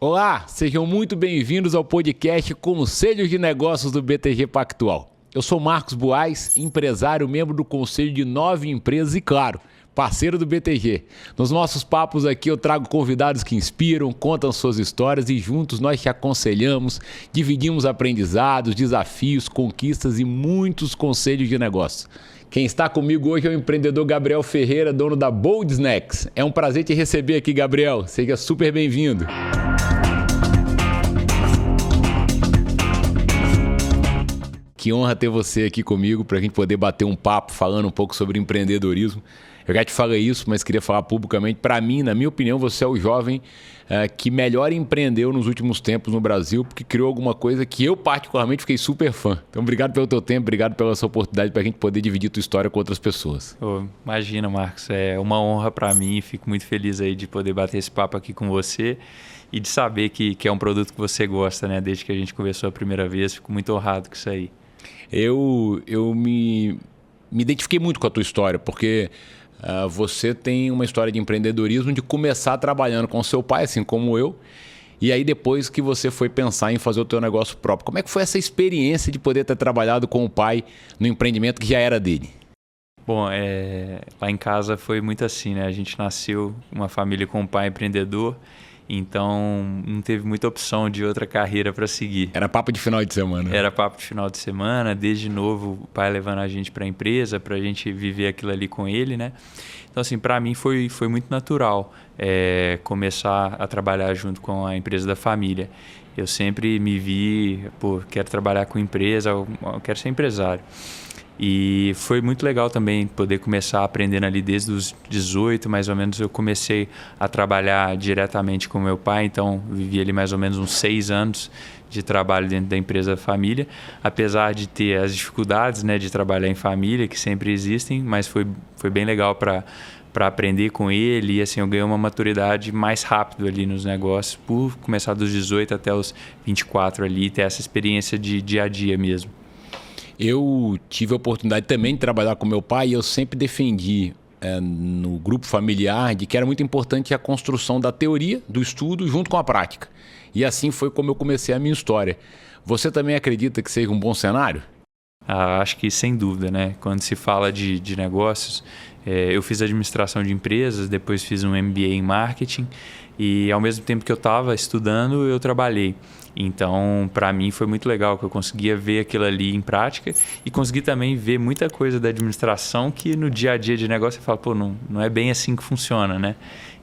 Olá, sejam muito bem-vindos ao podcast Conselhos de Negócios do BTG Pactual. Eu sou Marcos Boaz, empresário, membro do conselho de nove empresas e, claro, parceiro do BTG. Nos nossos papos aqui eu trago convidados que inspiram, contam suas histórias e juntos nós te aconselhamos, dividimos aprendizados, desafios, conquistas e muitos conselhos de negócio. Quem está comigo hoje é o empreendedor Gabriel Ferreira, dono da Bold Snacks. É um prazer te receber aqui, Gabriel. Seja super bem-vindo. Que honra ter você aqui comigo para a gente poder bater um papo falando um pouco sobre empreendedorismo. Eu já te falei isso, mas queria falar publicamente. Para mim, na minha opinião, você é o jovem uh, que melhor empreendeu nos últimos tempos no Brasil, porque criou alguma coisa que eu, particularmente, fiquei super fã. Então, obrigado pelo teu tempo, obrigado pela sua oportunidade para a gente poder dividir tua história com outras pessoas. Oh, imagina, Marcos. É uma honra para mim. Fico muito feliz aí de poder bater esse papo aqui com você e de saber que, que é um produto que você gosta, né? Desde que a gente conversou a primeira vez, fico muito honrado com isso aí eu, eu me, me identifiquei muito com a tua história, porque uh, você tem uma história de empreendedorismo de começar trabalhando com seu pai, assim como eu, e aí depois que você foi pensar em fazer o teu negócio próprio. Como é que foi essa experiência de poder ter trabalhado com o pai no empreendimento que já era dele? Bom, é, lá em casa foi muito assim, né? A gente nasceu uma família com um pai empreendedor então não teve muita opção de outra carreira para seguir. Era papo de final de semana. Era papo de final de semana, desde novo o pai levando a gente para a empresa, para a gente viver aquilo ali com ele, né? Então assim, para mim foi, foi muito natural é, começar a trabalhar junto com a empresa da família. Eu sempre me vi, pô, quero trabalhar com empresa, quero ser empresário. E foi muito legal também poder começar aprendendo ali desde os 18, mais ou menos, eu comecei a trabalhar diretamente com meu pai, então vivi ali mais ou menos uns seis anos de trabalho dentro da empresa família, apesar de ter as dificuldades né, de trabalhar em família, que sempre existem, mas foi, foi bem legal para para aprender com ele. E assim eu ganhei uma maturidade mais rápido ali nos negócios por começar dos 18 até os 24 ali ter essa experiência de dia a dia mesmo. Eu tive a oportunidade também de trabalhar com meu pai e eu sempre defendi é, no grupo familiar de que era muito importante a construção da teoria, do estudo, junto com a prática. E assim foi como eu comecei a minha história. Você também acredita que seja um bom cenário? Ah, acho que sem dúvida, né? Quando se fala de, de negócios, é, eu fiz administração de empresas, depois fiz um MBA em marketing e ao mesmo tempo que eu estava estudando, eu trabalhei. Então, para mim foi muito legal que eu conseguia ver aquilo ali em prática e consegui também ver muita coisa da administração que no dia a dia de negócio você fala, pô, não, não é bem assim que funciona, né?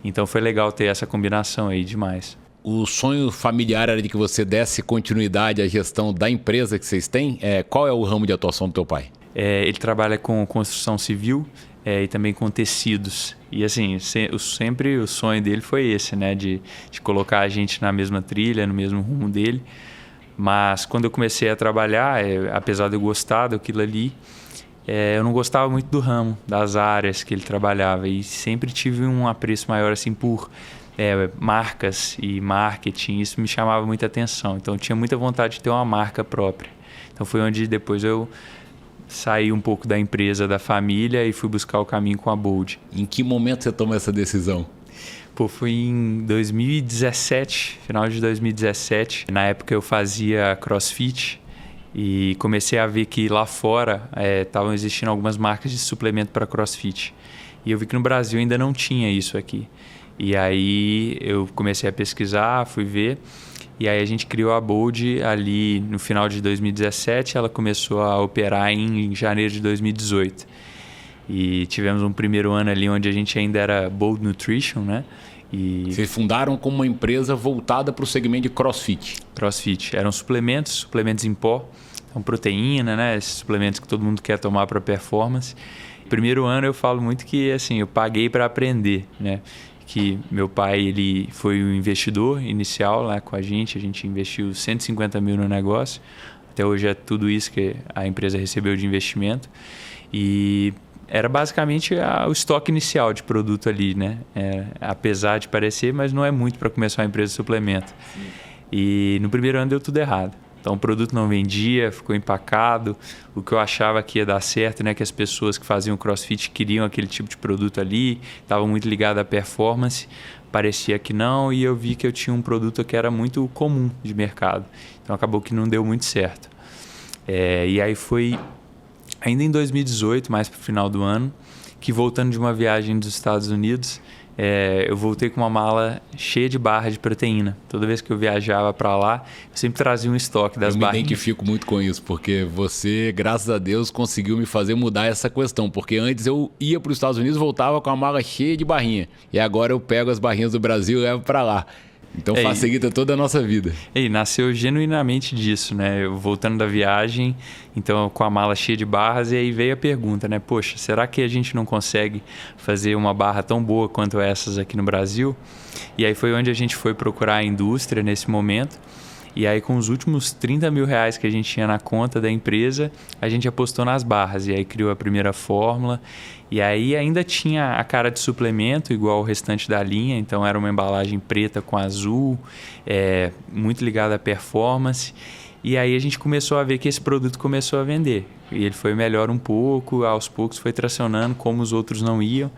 Então foi legal ter essa combinação aí demais. O sonho familiar era de que você desse continuidade à gestão da empresa que vocês têm. É, qual é o ramo de atuação do teu pai? É, ele trabalha com construção civil é, e também com tecidos. E assim, se, sempre o sonho dele foi esse, né? De, de colocar a gente na mesma trilha, no mesmo rumo dele. Mas quando eu comecei a trabalhar, é, apesar de eu gostar daquilo ali, é, eu não gostava muito do ramo, das áreas que ele trabalhava. E sempre tive um apreço maior assim por é, marcas e marketing. Isso me chamava muita atenção. Então eu tinha muita vontade de ter uma marca própria. Então foi onde depois eu saí um pouco da empresa, da família e fui buscar o caminho com a Bold. Em que momento você tomou essa decisão? Pô, foi em 2017, final de 2017. Na época eu fazia crossfit e comecei a ver que lá fora estavam é, existindo algumas marcas de suplemento para crossfit. E eu vi que no Brasil ainda não tinha isso aqui. E aí eu comecei a pesquisar, fui ver. E aí a gente criou a Bold ali no final de 2017, ela começou a operar em janeiro de 2018. E tivemos um primeiro ano ali onde a gente ainda era Bold Nutrition, né? E... Vocês fundaram como uma empresa voltada para o segmento de CrossFit. CrossFit. Eram suplementos, suplementos em pó, então proteína, né? Esses suplementos que todo mundo quer tomar para performance. Primeiro ano eu falo muito que assim, eu paguei para aprender, né? Que meu pai ele foi o investidor inicial lá com a gente, a gente investiu 150 mil no negócio, até hoje é tudo isso que a empresa recebeu de investimento e era basicamente a, o estoque inicial de produto ali, né? É, apesar de parecer, mas não é muito para começar uma empresa de suplemento. Sim. E no primeiro ano deu tudo errado. Então o produto não vendia, ficou empacado. O que eu achava que ia dar certo, né, que as pessoas que faziam CrossFit queriam aquele tipo de produto ali, estavam muito ligadas à performance. parecia que não, e eu vi que eu tinha um produto que era muito comum de mercado. Então acabou que não deu muito certo. É, e aí foi ainda em 2018, mais para o final do ano, que voltando de uma viagem dos Estados Unidos, é, eu voltei com uma mala cheia de barra de proteína. Toda vez que eu viajava para lá, eu sempre trazia um estoque das barras. Eu me identifico muito com isso, porque você, graças a Deus, conseguiu me fazer mudar essa questão. Porque antes eu ia para os Estados Unidos voltava com a mala cheia de barrinha. E agora eu pego as barrinhas do Brasil e levo para lá. Então facilita toda a nossa vida. E nasceu genuinamente disso, né? Eu voltando da viagem, então com a mala cheia de barras, e aí veio a pergunta, né? Poxa, será que a gente não consegue fazer uma barra tão boa quanto essas aqui no Brasil? E aí foi onde a gente foi procurar a indústria nesse momento. E aí, com os últimos 30 mil reais que a gente tinha na conta da empresa, a gente apostou nas barras. E aí criou a primeira fórmula. E aí ainda tinha a cara de suplemento, igual o restante da linha. Então era uma embalagem preta com azul, é, muito ligada à performance. E aí a gente começou a ver que esse produto começou a vender. E ele foi melhor um pouco, aos poucos foi tracionando, como os outros não iam.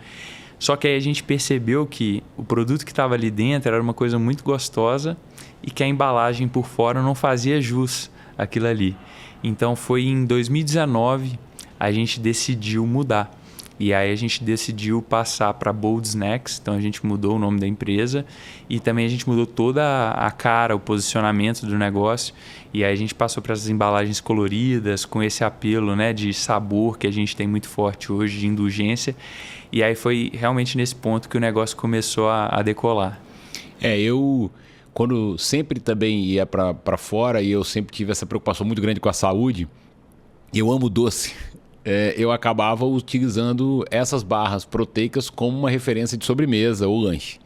Só que aí a gente percebeu que o produto que estava ali dentro era uma coisa muito gostosa e que a embalagem por fora não fazia jus aquilo ali. Então foi em 2019 a gente decidiu mudar. E aí a gente decidiu passar para Bold Snacks, então a gente mudou o nome da empresa e também a gente mudou toda a cara, o posicionamento do negócio. E aí a gente passou para essas embalagens coloridas, com esse apelo né, de sabor que a gente tem muito forte hoje, de indulgência. E aí foi realmente nesse ponto que o negócio começou a, a decolar. É, eu quando sempre também ia para fora e eu sempre tive essa preocupação muito grande com a saúde, eu amo doce. É, eu acabava utilizando essas barras proteicas como uma referência de sobremesa ou lanche.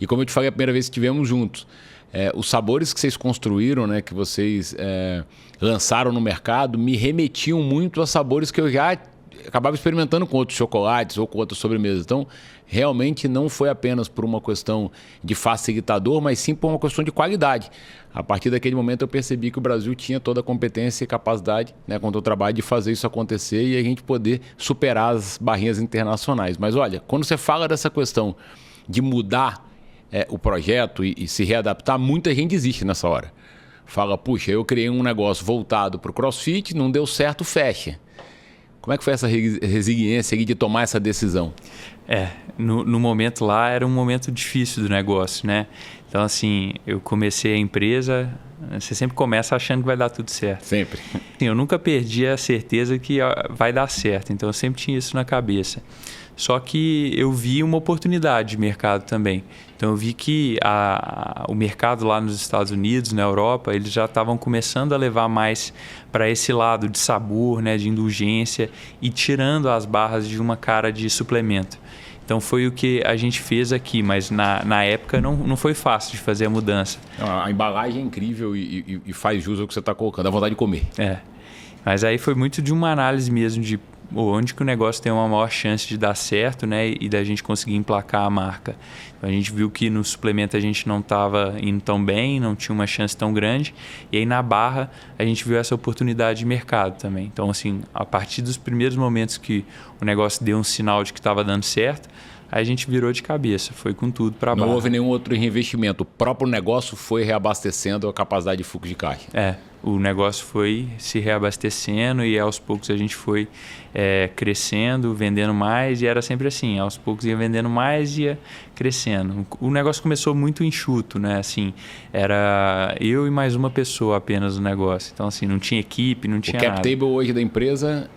E como eu te falei a primeira vez que estivemos juntos, é, os sabores que vocês construíram, né, que vocês é, lançaram no mercado, me remetiam muito a sabores que eu já acabava experimentando com outros chocolates ou com outras sobremesas. Então, realmente não foi apenas por uma questão de facilitador, mas sim por uma questão de qualidade. A partir daquele momento eu percebi que o Brasil tinha toda a competência e capacidade, né, com o trabalho, de fazer isso acontecer e a gente poder superar as barrinhas internacionais. Mas olha, quando você fala dessa questão de mudar é, o projeto e, e se readaptar, muita gente existe nessa hora. Fala, puxa, eu criei um negócio voltado para o crossfit, não deu certo, fecha. Como é que foi essa resiliência de tomar essa decisão? É, no, no, momento lá era um momento difícil do negócio, né? Então, assim, eu comecei a empresa, você sempre começa achando que vai dar tudo certo. Sempre. Sim, eu nunca perdi a certeza que vai dar certo, então eu sempre tinha isso na cabeça. Só que eu vi uma oportunidade de mercado também. Então eu vi que a, o mercado lá nos Estados Unidos, na Europa, eles já estavam começando a levar mais para esse lado de sabor, né, de indulgência e tirando as barras de uma cara de suplemento. Então foi o que a gente fez aqui, mas na, na época não, não foi fácil de fazer a mudança. A embalagem é incrível e, e, e faz jus ao que você está colocando, a vontade de comer. É. Mas aí foi muito de uma análise mesmo de onde que o negócio tem uma maior chance de dar certo, né, e da gente conseguir emplacar a marca. Então, a gente viu que no suplemento a gente não estava indo tão bem, não tinha uma chance tão grande, e aí na barra a gente viu essa oportunidade de mercado também. Então, assim, a partir dos primeiros momentos que o negócio deu um sinal de que estava dando certo, a gente virou de cabeça, foi com tudo para baixo. Não houve nenhum outro reinvestimento, o próprio negócio foi reabastecendo a capacidade de fluxo de caixa. É, o negócio foi se reabastecendo e aos poucos a gente foi é, crescendo, vendendo mais e era sempre assim, aos poucos ia vendendo mais e ia crescendo. O negócio começou muito enxuto, né? Assim, era eu e mais uma pessoa apenas no negócio. Então assim, não tinha equipe, não tinha o cap nada. table hoje da empresa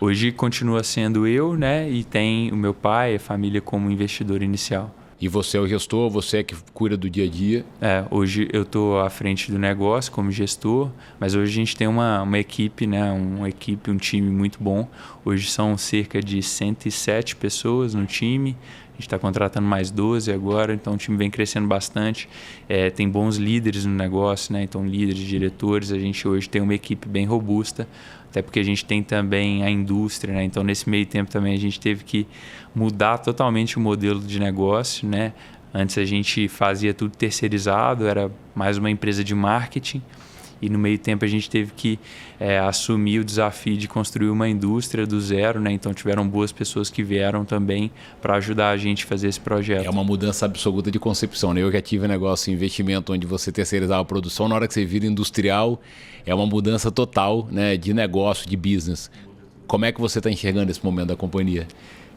Hoje continua sendo eu, né? E tem o meu pai, a família como investidor inicial. E você é o gestor, você é que cuida do dia a dia? É, hoje eu estou à frente do negócio como gestor, mas hoje a gente tem uma, uma equipe, né? Uma equipe, um time muito bom. Hoje são cerca de 107 pessoas no time. A gente está contratando mais 12 agora, então o time vem crescendo bastante. É, tem bons líderes no negócio, né? Então, líderes, diretores. A gente hoje tem uma equipe bem robusta até porque a gente tem também a indústria, né? Então nesse meio tempo também a gente teve que mudar totalmente o modelo de negócio, né? Antes a gente fazia tudo terceirizado, era mais uma empresa de marketing. E no meio tempo a gente teve que é, assumir o desafio de construir uma indústria do zero, né? Então tiveram boas pessoas que vieram também para ajudar a gente a fazer esse projeto. É uma mudança absoluta de concepção, né? Eu já tive um negócio, investimento onde você terceirizava a produção, na hora que você vira industrial, é uma mudança total né, de negócio, de business. Como é que você está enxergando esse momento da companhia?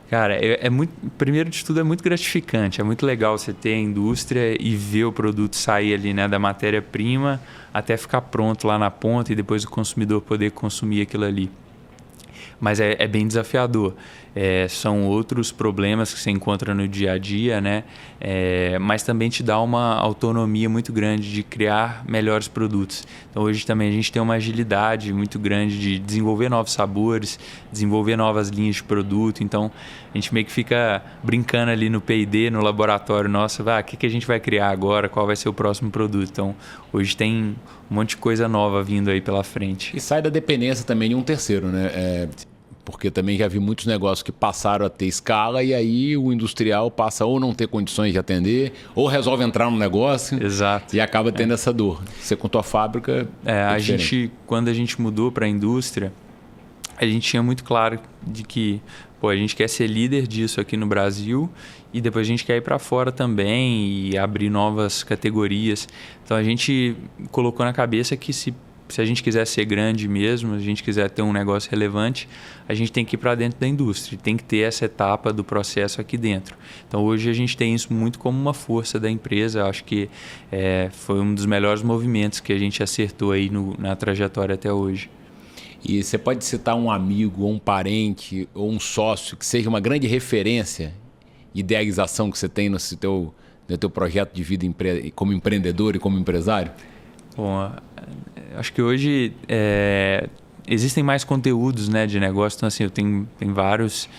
Cara, é, é, muito. Primeiro de tudo, é muito gratificante. É muito legal você ter a indústria e ver o produto sair ali, né, da matéria-prima até ficar pronto lá na ponta e depois o consumidor poder consumir aquilo ali mas é, é bem desafiador. É, são outros problemas que você encontra no dia a dia, né? É, mas também te dá uma autonomia muito grande de criar melhores produtos. Então hoje também a gente tem uma agilidade muito grande de desenvolver novos sabores, desenvolver novas linhas de produto. Então a gente meio que fica brincando ali no P&D, no laboratório nosso, ah, o que, que a gente vai criar agora, qual vai ser o próximo produto. Então hoje tem um monte de coisa nova vindo aí pela frente. E sai da dependência também de um terceiro, né? É, porque também já vi muitos negócios que passaram a ter escala e aí o industrial passa ou não ter condições de atender, ou resolve entrar no negócio Exato. e acaba tendo é. essa dor. Você com tua fábrica. É, é a gente, quando a gente mudou para a indústria, a gente tinha muito claro de que pô, a gente quer ser líder disso aqui no Brasil e depois a gente quer ir para fora também e abrir novas categorias. Então a gente colocou na cabeça que se se a gente quiser ser grande mesmo, a gente quiser ter um negócio relevante, a gente tem que ir para dentro da indústria, tem que ter essa etapa do processo aqui dentro. Então hoje a gente tem isso muito como uma força da empresa. Acho que é, foi um dos melhores movimentos que a gente acertou aí no, na trajetória até hoje. E você pode citar um amigo, ou um parente, ou um sócio que seja uma grande referência, idealização que você tem no seu, no teu projeto de vida como empreendedor e como empresário? Bom, acho que hoje é, existem mais conteúdos né, de negócio. Então, assim, eu tenho, tenho vários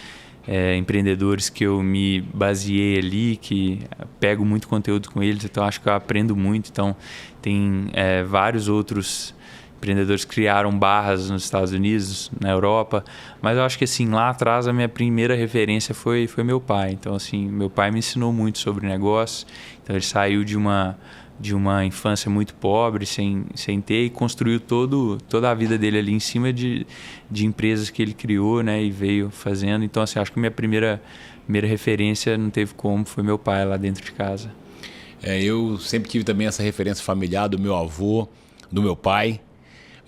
é, empreendedores que eu me baseei ali, que pego muito conteúdo com eles, então acho que eu aprendo muito. Então, tem é, vários outros empreendedores criaram barras nos Estados Unidos, na Europa, mas eu acho que assim, lá atrás a minha primeira referência foi, foi meu pai. Então, assim, meu pai me ensinou muito sobre negócio. Então, ele saiu de uma de uma infância muito pobre, sem, sem ter, e construiu todo, toda a vida dele ali em cima de, de empresas que ele criou né, e veio fazendo. Então, assim, acho que minha primeira, primeira referência não teve como, foi meu pai lá dentro de casa. É, eu sempre tive também essa referência familiar do meu avô, do meu pai,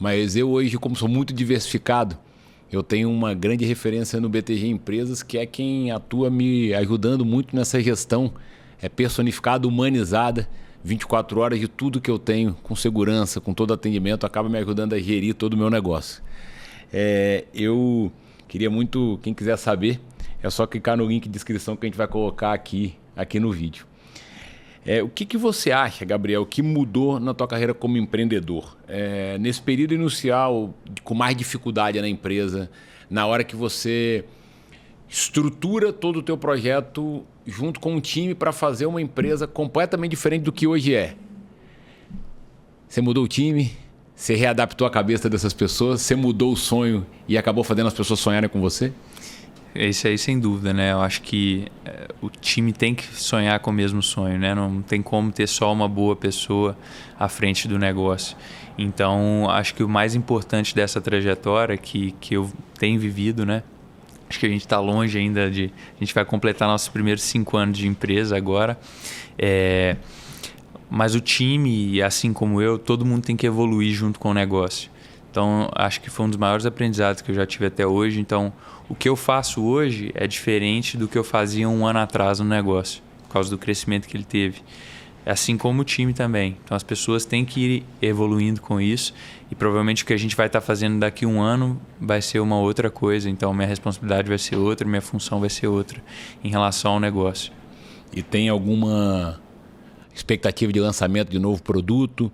mas eu hoje, como sou muito diversificado, eu tenho uma grande referência no BTG Empresas, que é quem atua me ajudando muito nessa gestão é personificada, humanizada 24 horas de tudo que eu tenho, com segurança, com todo atendimento, acaba me ajudando a gerir todo o meu negócio. É, eu queria muito, quem quiser saber, é só clicar no link de descrição que a gente vai colocar aqui, aqui no vídeo. É, o que, que você acha, Gabriel, que mudou na tua carreira como empreendedor? É, nesse período inicial, com mais dificuldade na empresa, na hora que você estrutura todo o teu projeto junto com um time para fazer uma empresa completamente diferente do que hoje é. Você mudou o time, você readaptou a cabeça dessas pessoas, você mudou o sonho e acabou fazendo as pessoas sonharem com você? Isso aí, sem dúvida, né? Eu acho que é, o time tem que sonhar com o mesmo sonho, né? Não tem como ter só uma boa pessoa à frente do negócio. Então, acho que o mais importante dessa trajetória que, que eu tenho vivido, né? Acho que a gente está longe ainda de. A gente vai completar nossos primeiros cinco anos de empresa agora. É, mas o time, assim como eu, todo mundo tem que evoluir junto com o negócio. Então, acho que foi um dos maiores aprendizados que eu já tive até hoje. Então, o que eu faço hoje é diferente do que eu fazia um ano atrás no negócio, por causa do crescimento que ele teve assim como o time também. Então as pessoas têm que ir evoluindo com isso e provavelmente o que a gente vai estar fazendo daqui a um ano vai ser uma outra coisa. Então minha responsabilidade vai ser outra, minha função vai ser outra em relação ao negócio. E tem alguma expectativa de lançamento de novo produto?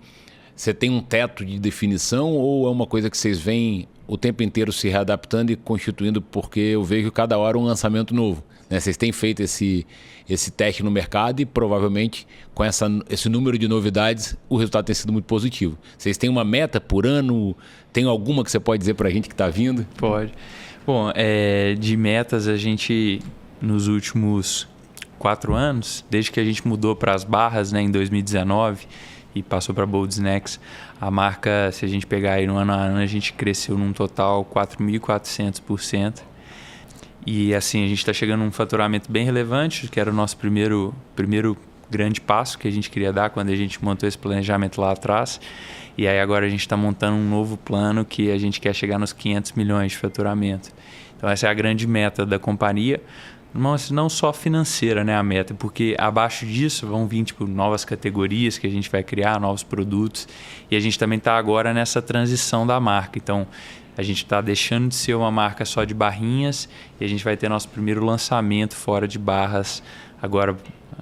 Você tem um teto de definição ou é uma coisa que vocês veem o tempo inteiro se readaptando e constituindo? Porque eu vejo cada hora um lançamento novo. Né? Vocês têm feito esse, esse teste no mercado e provavelmente com essa, esse número de novidades o resultado tem sido muito positivo. Vocês têm uma meta por ano? Tem alguma que você pode dizer para a gente que está vindo? Pode. Bom, é, de metas a gente nos últimos quatro anos, desde que a gente mudou para as barras né, em 2019, e passou para Bold Snacks. A marca, se a gente pegar aí no ano a ano, a gente cresceu num total 4.400%. E assim, a gente está chegando num faturamento bem relevante, que era o nosso primeiro, primeiro grande passo que a gente queria dar quando a gente montou esse planejamento lá atrás. E aí agora a gente está montando um novo plano que a gente quer chegar nos 500 milhões de faturamento. Então essa é a grande meta da companhia mas não só financeira, né, a meta, porque abaixo disso vão vir tipo novas categorias que a gente vai criar, novos produtos, e a gente também está agora nessa transição da marca. Então, a gente está deixando de ser uma marca só de barrinhas e a gente vai ter nosso primeiro lançamento fora de barras agora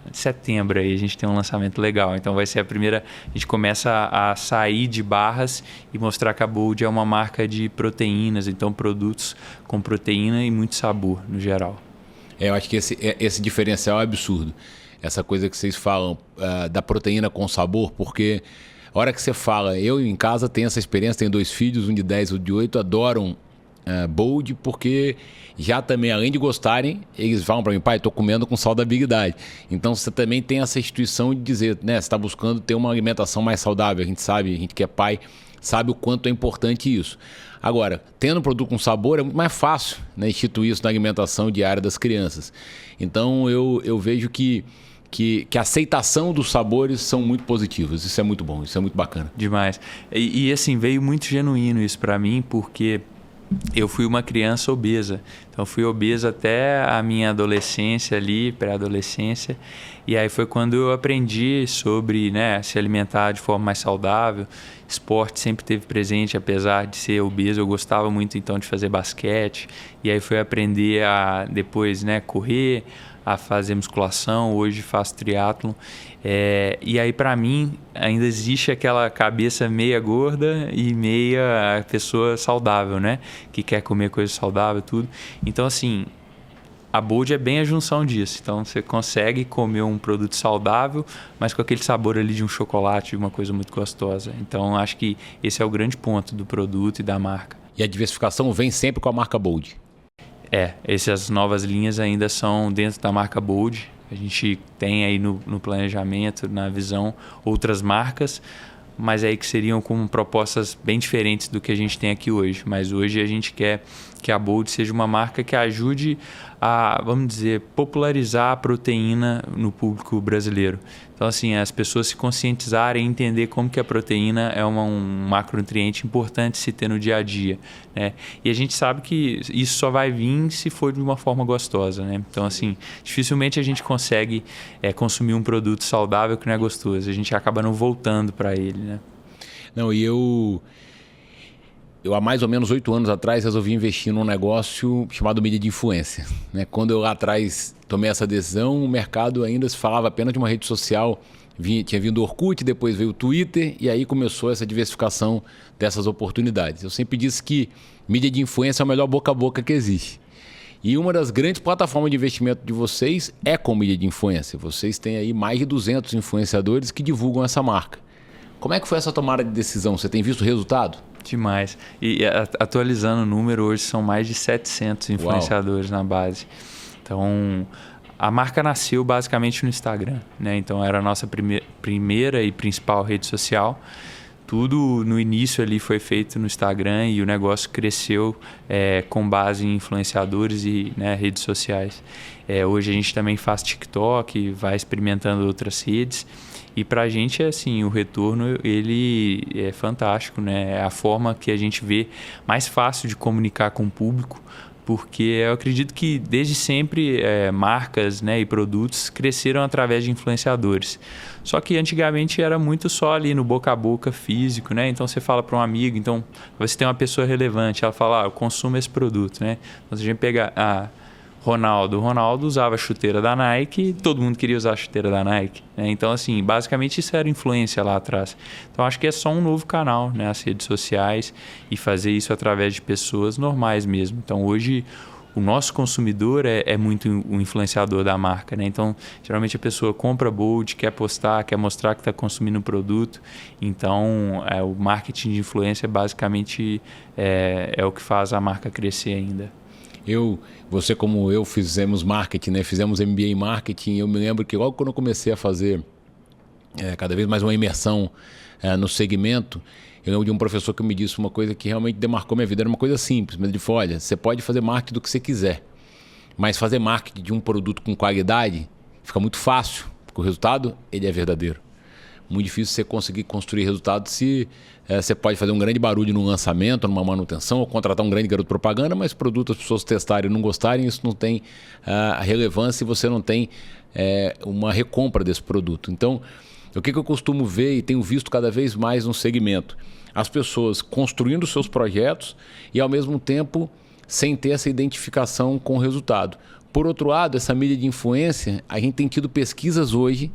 de setembro aí a gente tem um lançamento legal. Então vai ser a primeira. A gente começa a sair de barras e mostrar que a Bold é uma marca de proteínas, então produtos com proteína e muito sabor no geral. É, eu acho que esse, é, esse diferencial é absurdo. Essa coisa que vocês falam uh, da proteína com sabor, porque a hora que você fala, eu em casa tenho essa experiência, tenho dois filhos, um de 10 e um de 8, adoram uh, Bold, porque já também, além de gostarem, eles falam para mim, pai, estou comendo com saudabilidade. Então você também tem essa instituição de dizer, né, você está buscando ter uma alimentação mais saudável. A gente sabe, a gente que é pai, sabe o quanto é importante isso. Agora, tendo um produto com sabor, é muito mais fácil né, instituir isso na alimentação diária das crianças. Então eu, eu vejo que, que, que a aceitação dos sabores são muito positivos. Isso é muito bom, isso é muito bacana. Demais. E, e assim, veio muito genuíno isso para mim, porque eu fui uma criança obesa. Então fui obesa até a minha adolescência ali, pré-adolescência. E aí foi quando eu aprendi sobre né, se alimentar de forma mais saudável. Esporte sempre teve presente, apesar de ser obeso, eu gostava muito então de fazer basquete. E aí foi aprender a depois né, correr, a fazer musculação, hoje faço triatlon. É, e aí para mim ainda existe aquela cabeça meia gorda e meia pessoa saudável, né? Que quer comer coisa saudável, tudo. Então assim, a Bold é bem a junção disso. Então você consegue comer um produto saudável, mas com aquele sabor ali de um chocolate, de uma coisa muito gostosa. Então acho que esse é o grande ponto do produto e da marca. E a diversificação vem sempre com a marca Bold. É, essas novas linhas ainda são dentro da marca Bold. A gente tem aí no, no planejamento, na visão, outras marcas, mas aí que seriam com propostas bem diferentes do que a gente tem aqui hoje. Mas hoje a gente quer que a Bold seja uma marca que ajude a, vamos dizer, popularizar a proteína no público brasileiro. Então, assim, as pessoas se conscientizarem e entender como que a proteína é uma, um macronutriente importante se ter no dia a dia, né? E a gente sabe que isso só vai vir se for de uma forma gostosa, né? Então, assim, dificilmente a gente consegue é, consumir um produto saudável que não é gostoso. A gente acaba não voltando para ele, né? Não, e eu eu há mais ou menos oito anos atrás resolvi investir num negócio chamado mídia de influência. Né? Quando eu lá atrás tomei essa decisão, o mercado ainda se falava apenas de uma rede social. Vinha, tinha vindo o Orkut, depois veio o Twitter e aí começou essa diversificação dessas oportunidades. Eu sempre disse que mídia de influência é o melhor boca a boca que existe. E uma das grandes plataformas de investimento de vocês é com mídia de influência. Vocês têm aí mais de 200 influenciadores que divulgam essa marca. Como é que foi essa tomada de decisão? Você tem visto o resultado? Demais. E atualizando o número, hoje são mais de 700 influenciadores Uau. na base. Então, a marca nasceu basicamente no Instagram, né? Então, era a nossa prime primeira e principal rede social. Tudo no início ali foi feito no Instagram e o negócio cresceu é, com base em influenciadores e né, redes sociais. É, hoje a gente também faz TikTok, vai experimentando outras redes. E para a gente, é assim, o retorno ele é fantástico, né? É a forma que a gente vê mais fácil de comunicar com o público, porque eu acredito que desde sempre é, marcas né, e produtos cresceram através de influenciadores. Só que antigamente era muito só ali no boca a boca físico, né? Então você fala para um amigo, então você tem uma pessoa relevante, ela fala, ah, eu consumo esse produto, né? Então se a gente pegar... Ah, Ronaldo. Ronaldo usava a chuteira da Nike, todo mundo queria usar a chuteira da Nike. Né? Então, assim, basicamente isso era influência lá atrás. Então, acho que é só um novo canal, né? As redes sociais e fazer isso através de pessoas normais mesmo. Então, hoje o nosso consumidor é, é, muito o influenciador da marca, né? Então, geralmente a pessoa compra Bold, quer postar, quer mostrar que está consumindo o produto. Então, é, o marketing de influência basicamente é, é o que faz a marca crescer ainda. Eu, você como eu fizemos marketing, né? Fizemos MBA em marketing. Eu me lembro que logo quando eu comecei a fazer é, cada vez mais uma imersão é, no segmento. Eu lembro de um professor que me disse uma coisa que realmente demarcou minha vida. Era uma coisa simples, mas ele falou: olha, você pode fazer marketing do que você quiser, mas fazer marketing de um produto com qualidade fica muito fácil, porque o resultado ele é verdadeiro. Muito difícil você conseguir construir resultado se é, você pode fazer um grande barulho no lançamento, numa manutenção, ou contratar um grande garoto propaganda, mas produto as pessoas testarem e não gostarem, isso não tem uh, relevância e você não tem é, uma recompra desse produto. Então, o que, que eu costumo ver e tenho visto cada vez mais no segmento? As pessoas construindo seus projetos e, ao mesmo tempo, sem ter essa identificação com o resultado. Por outro lado, essa mídia de influência, a gente tem tido pesquisas hoje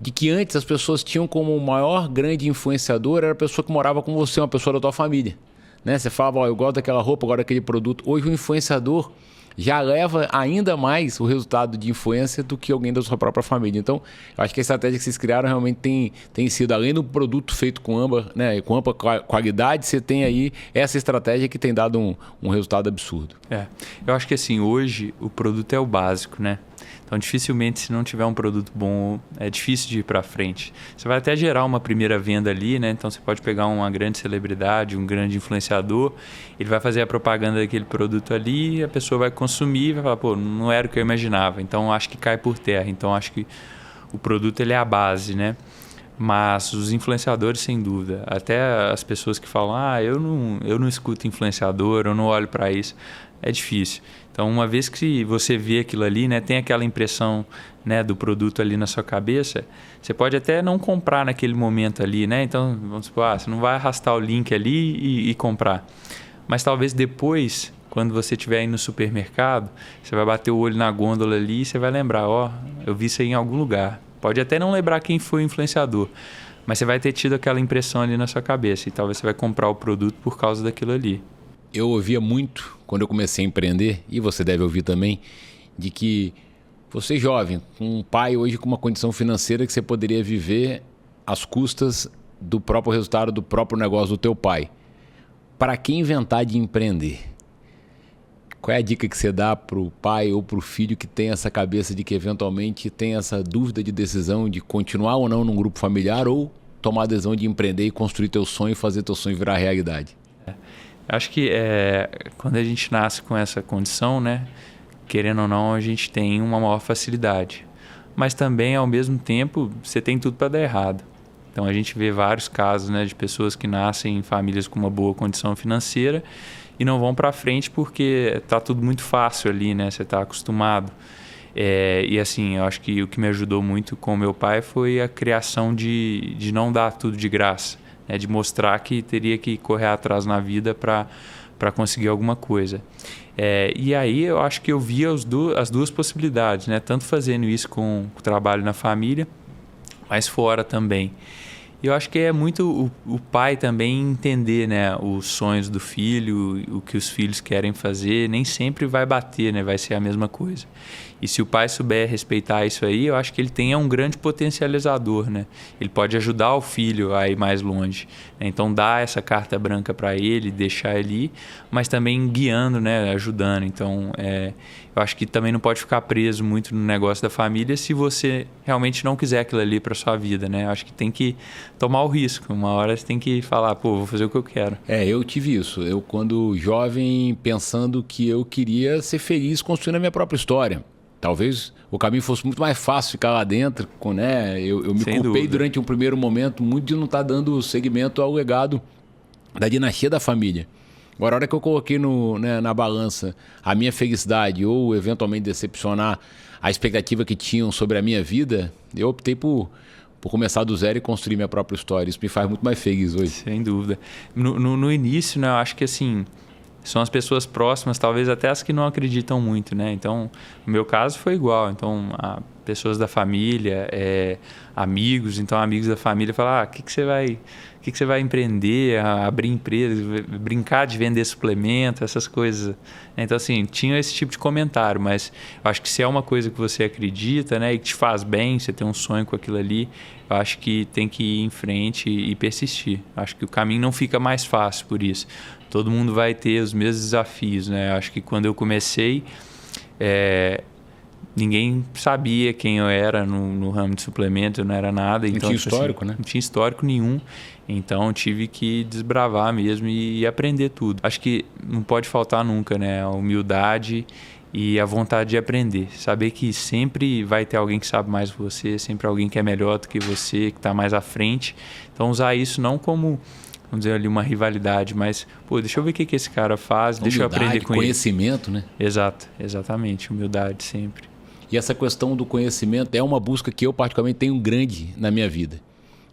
de que antes as pessoas tinham como maior grande influenciador era a pessoa que morava com você, uma pessoa da tua família. Né? Você falava, oh, eu gosto daquela roupa, agora daquele produto. Hoje o influenciador já leva ainda mais o resultado de influência do que alguém da sua própria família. Então, eu acho que a estratégia que vocês criaram realmente tem, tem sido, além do produto feito com amba, né, com ampla qualidade, você tem aí essa estratégia que tem dado um, um resultado absurdo. É, eu acho que assim, hoje o produto é o básico, né? Então, dificilmente, se não tiver um produto bom, é difícil de ir para frente. Você vai até gerar uma primeira venda ali, né? Então, você pode pegar uma grande celebridade, um grande influenciador, ele vai fazer a propaganda daquele produto ali, a pessoa vai consumir e vai falar, pô, não era o que eu imaginava. Então, acho que cai por terra. Então, acho que o produto ele é a base, né? Mas os influenciadores, sem dúvida. Até as pessoas que falam, ah, eu não, eu não escuto influenciador, eu não olho para isso. É difícil. Então, uma vez que você vê aquilo ali, né, tem aquela impressão né, do produto ali na sua cabeça, você pode até não comprar naquele momento ali, né? Então, vamos supor, ah, você não vai arrastar o link ali e, e comprar. Mas talvez depois, quando você estiver aí no supermercado, você vai bater o olho na gôndola ali e você vai lembrar, ó, oh, eu vi isso aí em algum lugar. Pode até não lembrar quem foi o influenciador, mas você vai ter tido aquela impressão ali na sua cabeça e talvez você vai comprar o produto por causa daquilo ali eu ouvia muito quando eu comecei a empreender, e você deve ouvir também, de que você jovem, com um pai hoje com uma condição financeira que você poderia viver às custas do próprio resultado do próprio negócio do teu pai. Para quem inventar de empreender? Qual é a dica que você dá para o pai ou para o filho que tem essa cabeça de que eventualmente tem essa dúvida de decisão de continuar ou não num grupo familiar ou tomar a decisão de empreender e construir teu sonho e fazer teu sonho virar realidade? Acho que é, quando a gente nasce com essa condição, né, querendo ou não, a gente tem uma maior facilidade. Mas também, ao mesmo tempo, você tem tudo para dar errado. Então a gente vê vários casos né, de pessoas que nascem em famílias com uma boa condição financeira e não vão para frente porque está tudo muito fácil ali, né? Você está acostumado. É, e assim, eu acho que o que me ajudou muito com meu pai foi a criação de, de não dar tudo de graça né, de mostrar que teria que correr atrás na vida para conseguir alguma coisa. É, e aí eu acho que eu via as duas, as duas possibilidades, né? tanto fazendo isso com o trabalho na família, mas fora também. Eu acho que é muito o, o, pai também entender né, os sonhos do filho, o que os filhos querem fazer, nem sempre vai bater, né, vai ser a mesma coisa. E se o pai souber respeitar isso aí, eu acho que ele tem é um grande potencializador, né? Ele pode ajudar o filho a ir mais longe. Né? Então dar essa carta branca para ele, deixar ali, mas também guiando, né? Ajudando. Então é, eu acho que também não pode ficar preso muito no negócio da família se você realmente não quiser aquilo ali para sua vida, né? Eu acho que tem que tomar o risco. Uma hora você tem que falar, pô, vou fazer o que eu quero. É, eu tive isso. Eu quando jovem pensando que eu queria ser feliz construindo a minha própria história. Talvez o caminho fosse muito mais fácil ficar lá dentro, com, né? Eu, eu me Sem culpei dúvida. durante um primeiro momento muito de não estar tá dando seguimento ao legado da dinastia da família. Agora, a hora que eu coloquei no, né, na balança a minha felicidade ou eventualmente decepcionar a expectativa que tinham sobre a minha vida, eu optei por, por começar do zero e construir minha própria história. Isso me faz muito mais feliz hoje. Sem dúvida. No, no, no início, né, eu acho que assim são as pessoas próximas, talvez até as que não acreditam muito, né? Então, no meu caso foi igual. Então, pessoas da família, é, amigos, então amigos da família falam, ah, o que, que você vai, o que, que você vai empreender, abrir empresa, brincar de vender suplemento, essas coisas. Então, assim, tinha esse tipo de comentário, mas acho que se é uma coisa que você acredita, né, e que te faz bem, você tem um sonho com aquilo ali, eu acho que tem que ir em frente e persistir. Acho que o caminho não fica mais fácil por isso todo mundo vai ter os mesmos desafios, né? Acho que quando eu comecei, é, ninguém sabia quem eu era no, no ramo de suplemento, eu não era nada. Não então, tinha tipo assim, histórico, né? Não tinha histórico nenhum. Então tive que desbravar mesmo e, e aprender tudo. Acho que não pode faltar nunca, né? A humildade e a vontade de aprender. Saber que sempre vai ter alguém que sabe mais que você, sempre alguém que é melhor do que você, que está mais à frente. Então usar isso não como vamos dizer ali uma rivalidade, mas pô, deixa eu ver o que, que esse cara faz, deixa eu aprender com conhecimento, ele. né? Exato, exatamente, humildade sempre. E essa questão do conhecimento é uma busca que eu particularmente tenho grande na minha vida.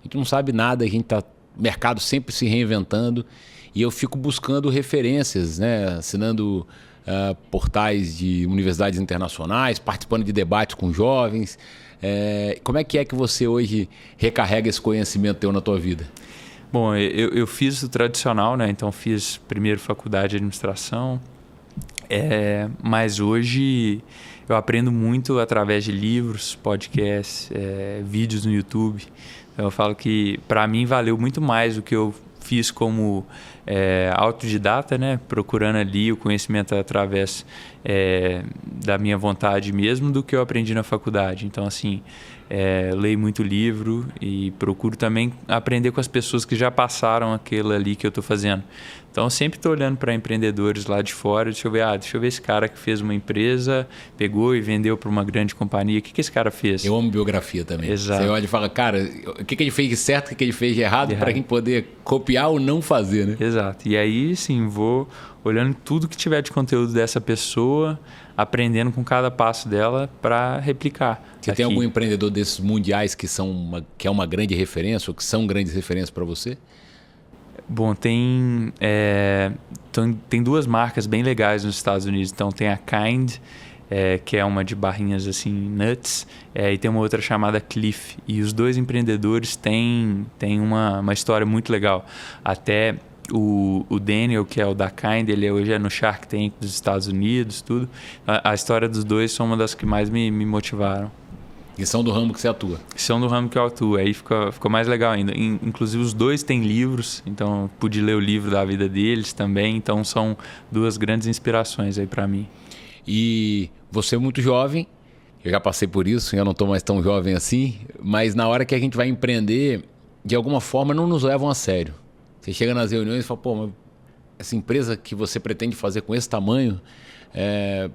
A gente não sabe nada, a gente está mercado sempre se reinventando e eu fico buscando referências, né? assinando uh, portais de universidades internacionais, participando de debates com jovens. É, como é que é que você hoje recarrega esse conhecimento teu na tua vida? Bom, eu, eu fiz o tradicional, né? Então fiz primeiro faculdade de administração, é, mas hoje eu aprendo muito através de livros, podcasts, é, vídeos no YouTube. Eu falo que para mim valeu muito mais do que eu fiz como é, autodidata, né? procurando ali o conhecimento através é, da minha vontade mesmo, do que eu aprendi na faculdade. Então, assim, é, leio muito livro e procuro também aprender com as pessoas que já passaram aquilo ali que eu estou fazendo. Então, sempre estou olhando para empreendedores lá de fora, deixa eu ver, ah, deixa eu ver esse cara que fez uma empresa, pegou e vendeu para uma grande companhia, o que, que esse cara fez? Eu amo biografia também. Exato. Você olha e fala, cara, o que, que ele fez de certo, o que, que ele fez de errado, para a gente poder copiar ou não fazer, né? Exato. E aí, sim, vou olhando tudo que tiver de conteúdo dessa pessoa, aprendendo com cada passo dela para replicar. Você aqui. tem algum empreendedor desses mundiais que são uma, que é uma grande referência ou que são grandes referências para você? Bom, tem, é, tem duas marcas bem legais nos Estados Unidos. Então tem a Kind, é, que é uma de barrinhas assim, nuts, é, e tem uma outra chamada Cliff. E os dois empreendedores têm, têm uma, uma história muito legal. Até o, o Daniel, que é o da Kind, ele hoje é no Shark Tank dos Estados Unidos, tudo. A, a história dos dois são uma das que mais me, me motivaram. E são do ramo que você atua? São do ramo que eu atuo. Aí ficou, ficou mais legal ainda. Inclusive, os dois têm livros, então pude ler o livro da vida deles também. Então, são duas grandes inspirações aí para mim. E você é muito jovem, eu já passei por isso, eu não estou mais tão jovem assim, mas na hora que a gente vai empreender, de alguma forma não nos levam a sério. Você chega nas reuniões e fala, pô, essa empresa que você pretende fazer com esse tamanho, é,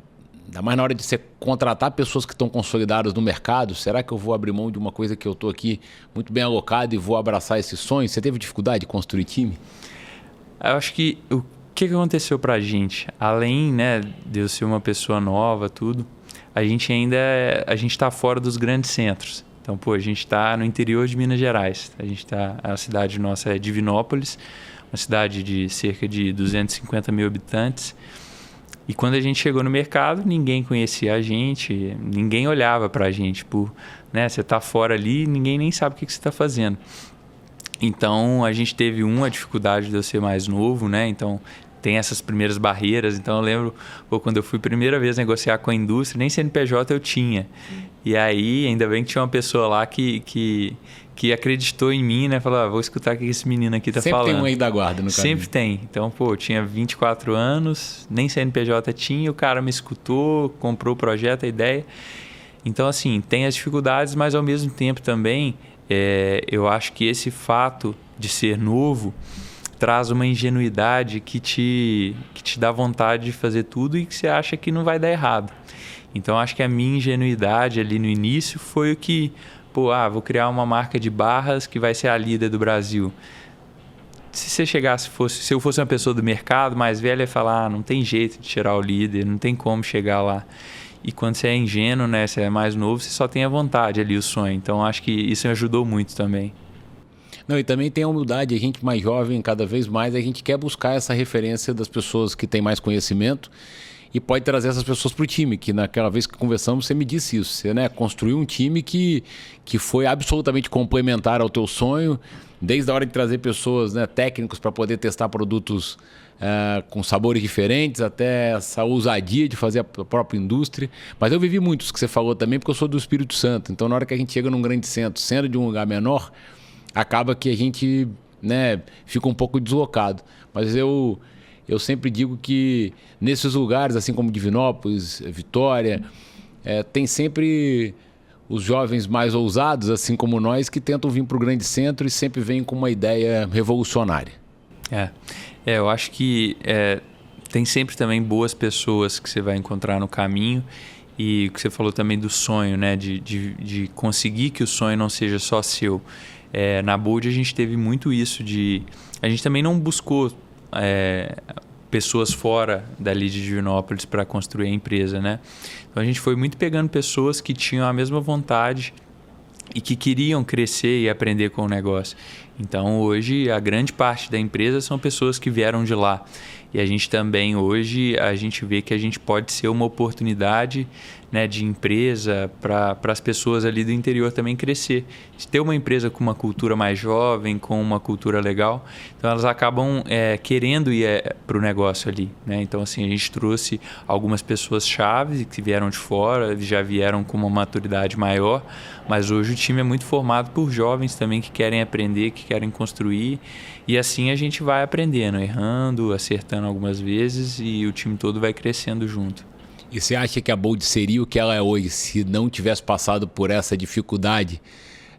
Ainda mais na hora de você contratar pessoas que estão consolidadas no mercado, será que eu vou abrir mão de uma coisa que eu estou aqui muito bem alocado e vou abraçar esse sonho? Você teve dificuldade de construir time? Eu acho que o que, aconteceu para a gente, além né, de eu ser uma pessoa nova, tudo, a gente ainda é, a gente está fora dos grandes centros. Então, pô, a gente está no interior de Minas Gerais. A gente está, a cidade nossa é Divinópolis, uma cidade de cerca de 250 mil habitantes. E quando a gente chegou no mercado, ninguém conhecia a gente, ninguém olhava para a gente por, né, você está fora ali, ninguém nem sabe o que, que você está fazendo. Então a gente teve uma dificuldade de eu ser mais novo, né? Então tem essas primeiras barreiras. Então eu lembro pô, quando eu fui primeira vez negociar com a indústria, nem CNPJ eu tinha. E aí, ainda bem que tinha uma pessoa lá que, que, que acreditou em mim, né? Falou, ah, vou escutar o que esse menino aqui tá Sempre falando. Sempre tem um aí da guarda no Sempre tem. Então, pô, eu tinha 24 anos, nem CNPJ tinha, o cara me escutou, comprou o projeto, a ideia. Então, assim, tem as dificuldades, mas ao mesmo tempo também, é, eu acho que esse fato de ser novo traz uma ingenuidade que te, que te dá vontade de fazer tudo e que você acha que não vai dar errado. Então, acho que a minha ingenuidade ali no início foi o que pô, ah, vou criar uma marca de barras que vai ser a líder do Brasil. Se você chegasse, fosse, se eu fosse uma pessoa do mercado mais velha, ia falar, ah, não tem jeito de tirar o líder, não tem como chegar lá. E quando você é ingênuo, né, você é mais novo, você só tem a vontade ali, o sonho. Então acho que isso ajudou muito também. Não, e também tem a humildade, a gente mais jovem, cada vez mais, a gente quer buscar essa referência das pessoas que têm mais conhecimento e pode trazer essas pessoas para o time, que naquela vez que conversamos você me disse isso, você né, construiu um time que, que foi absolutamente complementar ao teu sonho, desde a hora de trazer pessoas né, técnicos para poder testar produtos uh, com sabores diferentes, até essa ousadia de fazer a própria indústria. Mas eu vivi muitos que você falou também, porque eu sou do Espírito Santo, então na hora que a gente chega num grande centro, sendo de um lugar menor, acaba que a gente né, fica um pouco deslocado. Mas eu eu sempre digo que nesses lugares, assim como Divinópolis, Vitória, é, tem sempre os jovens mais ousados, assim como nós, que tentam vir para o grande centro e sempre vêm com uma ideia revolucionária. É, é eu acho que é, tem sempre também boas pessoas que você vai encontrar no caminho e que você falou também do sonho, né? De, de, de conseguir que o sonho não seja só seu. É, na Bold a gente teve muito isso de... A gente também não buscou é, pessoas fora dali de Divinópolis para construir a empresa, né? Então a gente foi muito pegando pessoas que tinham a mesma vontade e que queriam crescer e aprender com o negócio. Então hoje a grande parte da empresa são pessoas que vieram de lá. E a gente também hoje a gente vê que a gente pode ser uma oportunidade né, de empresa para as pessoas ali do interior também crescer. Ter uma empresa com uma cultura mais jovem, com uma cultura legal, então elas acabam é, querendo ir é, para o negócio ali. Né? Então assim a gente trouxe algumas pessoas chaves que vieram de fora, já vieram com uma maturidade maior, mas hoje o time é muito formado por jovens também que querem aprender, que querem construir e assim a gente vai aprendendo, errando, acertando algumas vezes e o time todo vai crescendo junto. E você acha que a Bold seria o que ela é hoje se não tivesse passado por essa dificuldade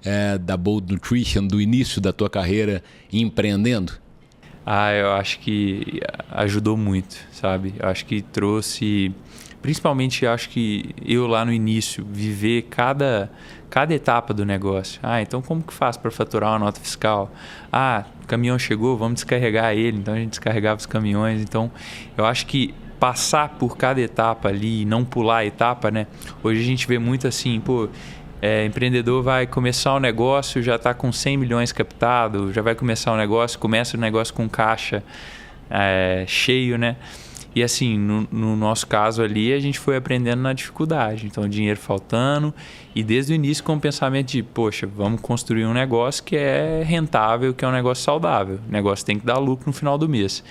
é, da Bold Nutrition do início da tua carreira empreendendo? Ah, eu acho que ajudou muito, sabe? Eu acho que trouxe, principalmente acho que eu lá no início viver cada cada etapa do negócio. Ah, então como que faz para faturar uma nota fiscal? Ah, o caminhão chegou, vamos descarregar ele. Então a gente descarregava os caminhões. Então eu acho que passar por cada etapa ali e não pular a etapa, né? Hoje a gente vê muito assim, pô, é, empreendedor vai começar o um negócio, já está com 100 milhões captado, já vai começar o um negócio, começa o negócio com caixa é, cheio, né? E assim, no, no, nosso caso ali, a gente foi aprendendo na dificuldade. Então, dinheiro faltando. E desde o início com o pensamento de, poxa, vamos construir um negócio que é rentável, que é um negócio saudável. O negócio tem que dar lucro no final do mês.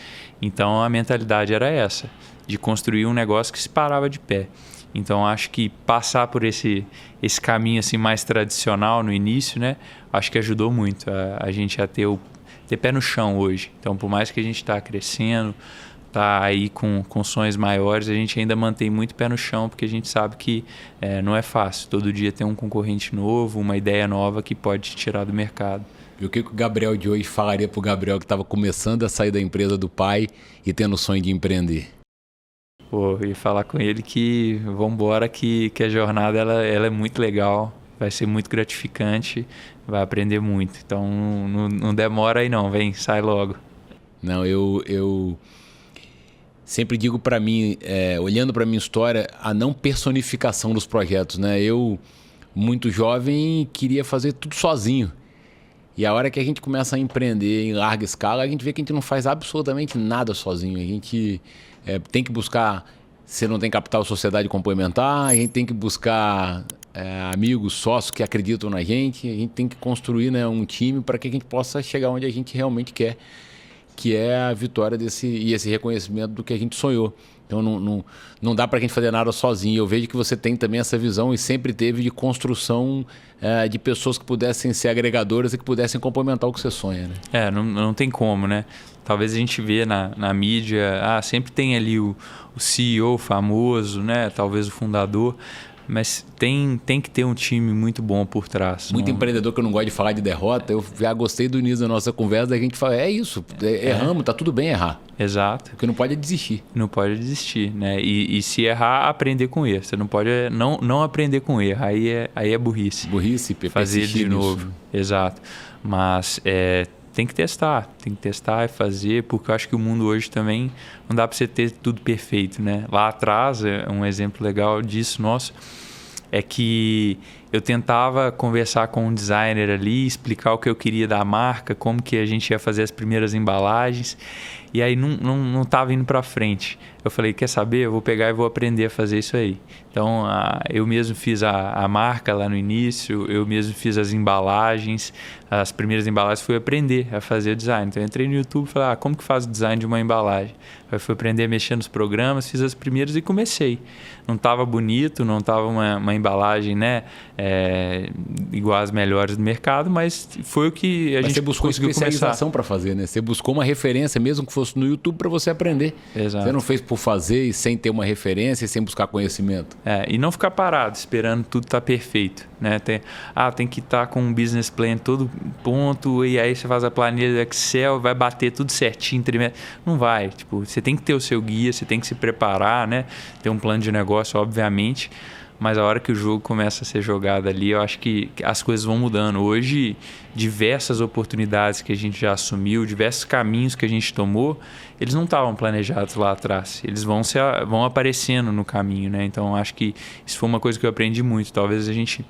Então, a mentalidade era essa, de construir um negócio que se parava de pé. Então, acho que passar por esse, esse caminho assim mais tradicional no início, né? Acho que ajudou muito a, a gente a ter, o, ter pé no chão hoje. Então, por mais que a gente está crescendo tá aí com, com sonhos maiores, a gente ainda mantém muito pé no chão, porque a gente sabe que é, não é fácil. Todo dia tem um concorrente novo, uma ideia nova que pode te tirar do mercado. E o que, que o Gabriel de hoje falaria para o Gabriel que estava começando a sair da empresa do pai e tendo o sonho de empreender? Pô, e falar com ele que vamos embora, que, que a jornada ela, ela é muito legal, vai ser muito gratificante, vai aprender muito. Então não, não demora aí não, vem, sai logo. Não, eu, eu sempre digo para mim, é, olhando para minha história, a não personificação dos projetos, né? Eu, muito jovem, queria fazer tudo sozinho. E a hora que a gente começa a empreender em larga escala, a gente vê que a gente não faz absolutamente nada sozinho. A gente é, tem que buscar, se não tem capital, sociedade complementar, a gente tem que buscar é, amigos, sócios que acreditam na gente, a gente tem que construir né, um time para que a gente possa chegar onde a gente realmente quer que é a vitória desse e esse reconhecimento do que a gente sonhou. Então não, não, não dá para a gente fazer nada sozinho. Eu vejo que você tem também essa visão e sempre teve de construção é, de pessoas que pudessem ser agregadoras e que pudessem complementar o que você sonha. Né? É, não, não tem como, né? Talvez a gente vê na, na mídia, ah, sempre tem ali o, o CEO famoso, né? Talvez o fundador, mas tem, tem que ter um time muito bom por trás. Muito não... empreendedor que eu não gosto de falar de derrota. Eu já gostei do início da nossa conversa, da gente fala, é isso, é, erramos, tá tudo bem errar. Exato. Porque não pode desistir. Não pode desistir, né? E, e, se errar, aprender com erro. Você não pode não, não aprender com erro. Aí é, aí é burrice. Burrice, Fazer de novo. Exato. Mas é, tem que testar, tem que testar e fazer, porque eu acho que o mundo hoje também não dá para você ter tudo perfeito, né? Lá atrás, é um exemplo legal disso nosso é que eu tentava conversar com um designer ali, explicar o que eu queria da marca, como que a gente ia fazer as primeiras embalagens. E aí não, não, não tava indo para frente. Eu falei, quer saber? Eu vou pegar e vou aprender a fazer isso aí. Então, a, eu mesmo fiz a, a marca lá no início, eu mesmo fiz as embalagens. As primeiras embalagens fui aprender a fazer o design. Então, eu entrei no YouTube e falei, ah, como que faz o design de uma embalagem? Aí fui aprender a mexer nos programas, fiz as primeiras e comecei. Não estava bonito, não estava uma, uma embalagem, né? É, igual as melhores do mercado, mas foi o que a mas gente você buscou conseguiu especialização para fazer, né? Você buscou uma referência, mesmo que fosse no YouTube, para você aprender. Exato. Você não fez por fazer e sem ter uma referência e sem buscar conhecimento. É, e não ficar parado esperando tudo estar tá perfeito, né? Tem, ah, tem que estar tá com um business plan todo ponto e aí você faz a planilha do Excel, vai bater tudo certinho, não vai. Tipo, você tem que ter o seu guia, você tem que se preparar, né? Ter um plano de negócio, obviamente mas a hora que o jogo começa a ser jogado ali, eu acho que as coisas vão mudando. Hoje, diversas oportunidades que a gente já assumiu, diversos caminhos que a gente tomou, eles não estavam planejados lá atrás. Eles vão, se, vão aparecendo no caminho, né? Então, acho que isso foi uma coisa que eu aprendi muito. Talvez a gente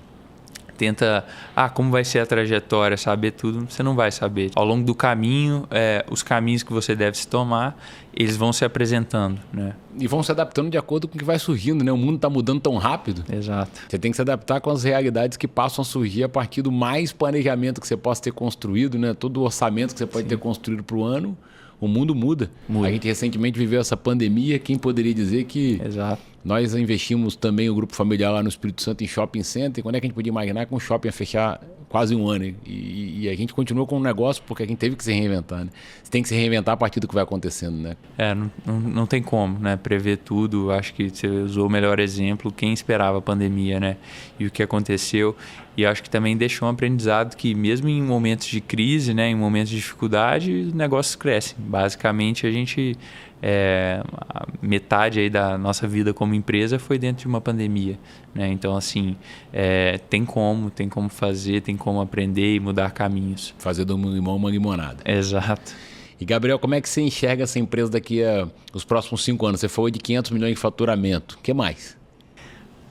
tenta, ah, como vai ser a trajetória, saber tudo, você não vai saber. Ao longo do caminho, é, os caminhos que você deve se tomar, eles vão se apresentando, né? E vão se adaptando de acordo com o que vai surgindo, né? O mundo está mudando tão rápido. Exato. Você tem que se adaptar com as realidades que passam a surgir a partir do mais planejamento que você possa ter construído, né? Todo o orçamento que você pode Sim. ter construído para o ano o mundo muda. muda. A gente recentemente viveu essa pandemia. Quem poderia dizer que Exato. nós investimos também o grupo familiar lá no Espírito Santo em shopping center? Quando é que a gente podia imaginar que um shopping ia fechar quase um ano? E, e a gente continuou com o negócio porque a gente teve que se reinventar. Né? Você tem que se reinventar a partir do que vai acontecendo, né? É, não, não, não tem como, né? Prever tudo. Acho que você usou o melhor exemplo. Quem esperava a pandemia, né? E o que aconteceu. E acho que também deixou um aprendizado que mesmo em momentos de crise, né, em momentos de dificuldade, os negócios crescem. Basicamente, a gente é, a metade aí da nossa vida como empresa foi dentro de uma pandemia, né? Então assim é, tem como, tem como fazer, tem como aprender e mudar caminhos. Fazer do limão uma limonada. Exato. E Gabriel, como é que você enxerga essa empresa daqui a os próximos cinco anos? Você falou de 500 milhões de faturamento. O que mais?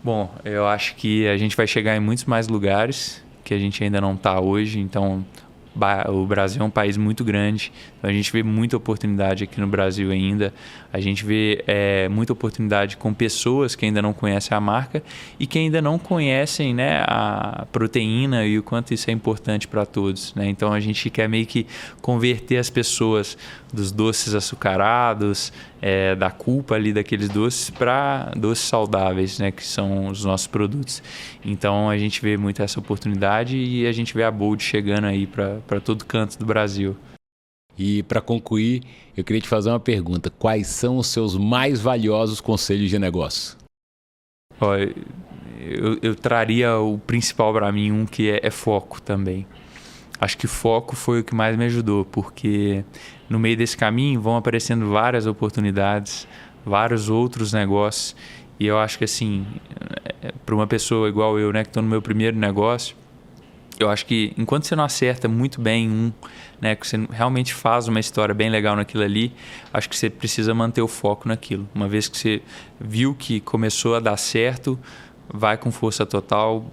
Bom, eu acho que a gente vai chegar em muitos mais lugares que a gente ainda não está hoje. Então, o Brasil é um país muito grande, então a gente vê muita oportunidade aqui no Brasil ainda. A gente vê é, muita oportunidade com pessoas que ainda não conhecem a marca e que ainda não conhecem né, a proteína e o quanto isso é importante para todos. Né? Então a gente quer meio que converter as pessoas dos doces açucarados, é, da culpa ali daqueles doces, para doces saudáveis, né, que são os nossos produtos. Então a gente vê muito essa oportunidade e a gente vê a Bold chegando aí para todo canto do Brasil. E para concluir, eu queria te fazer uma pergunta: quais são os seus mais valiosos conselhos de negócio? Olha, eu, eu traria o principal para mim, um que é, é foco também. Acho que foco foi o que mais me ajudou, porque no meio desse caminho vão aparecendo várias oportunidades, vários outros negócios. E eu acho que assim, é, para uma pessoa igual eu, né, que estou no meu primeiro negócio, eu acho que enquanto você não acerta muito bem um, né, que você realmente faz uma história bem legal naquilo ali, acho que você precisa manter o foco naquilo. Uma vez que você viu que começou a dar certo, vai com força total,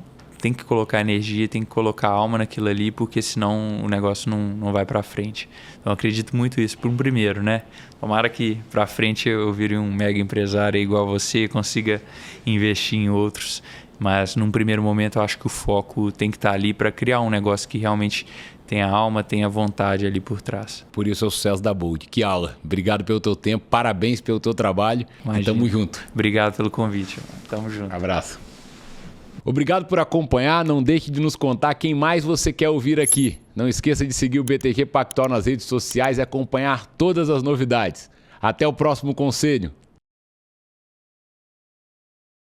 tem que colocar energia, tem que colocar alma naquilo ali, porque senão o negócio não, não vai para frente. Então acredito muito isso para um primeiro, né? Tomara que para frente eu vire um mega empresário igual você, consiga investir em outros mas num primeiro momento eu acho que o foco tem que estar ali para criar um negócio que realmente tenha alma, tenha vontade ali por trás. Por isso é o sucesso da Bold. Que aula. Obrigado pelo teu tempo, parabéns pelo teu trabalho. Imagina. Tamo junto. Obrigado pelo convite. Tamo junto. Abraço. Obrigado por acompanhar. Não deixe de nos contar quem mais você quer ouvir aqui. Não esqueça de seguir o BTG Pactual nas redes sociais e acompanhar todas as novidades. Até o próximo conselho.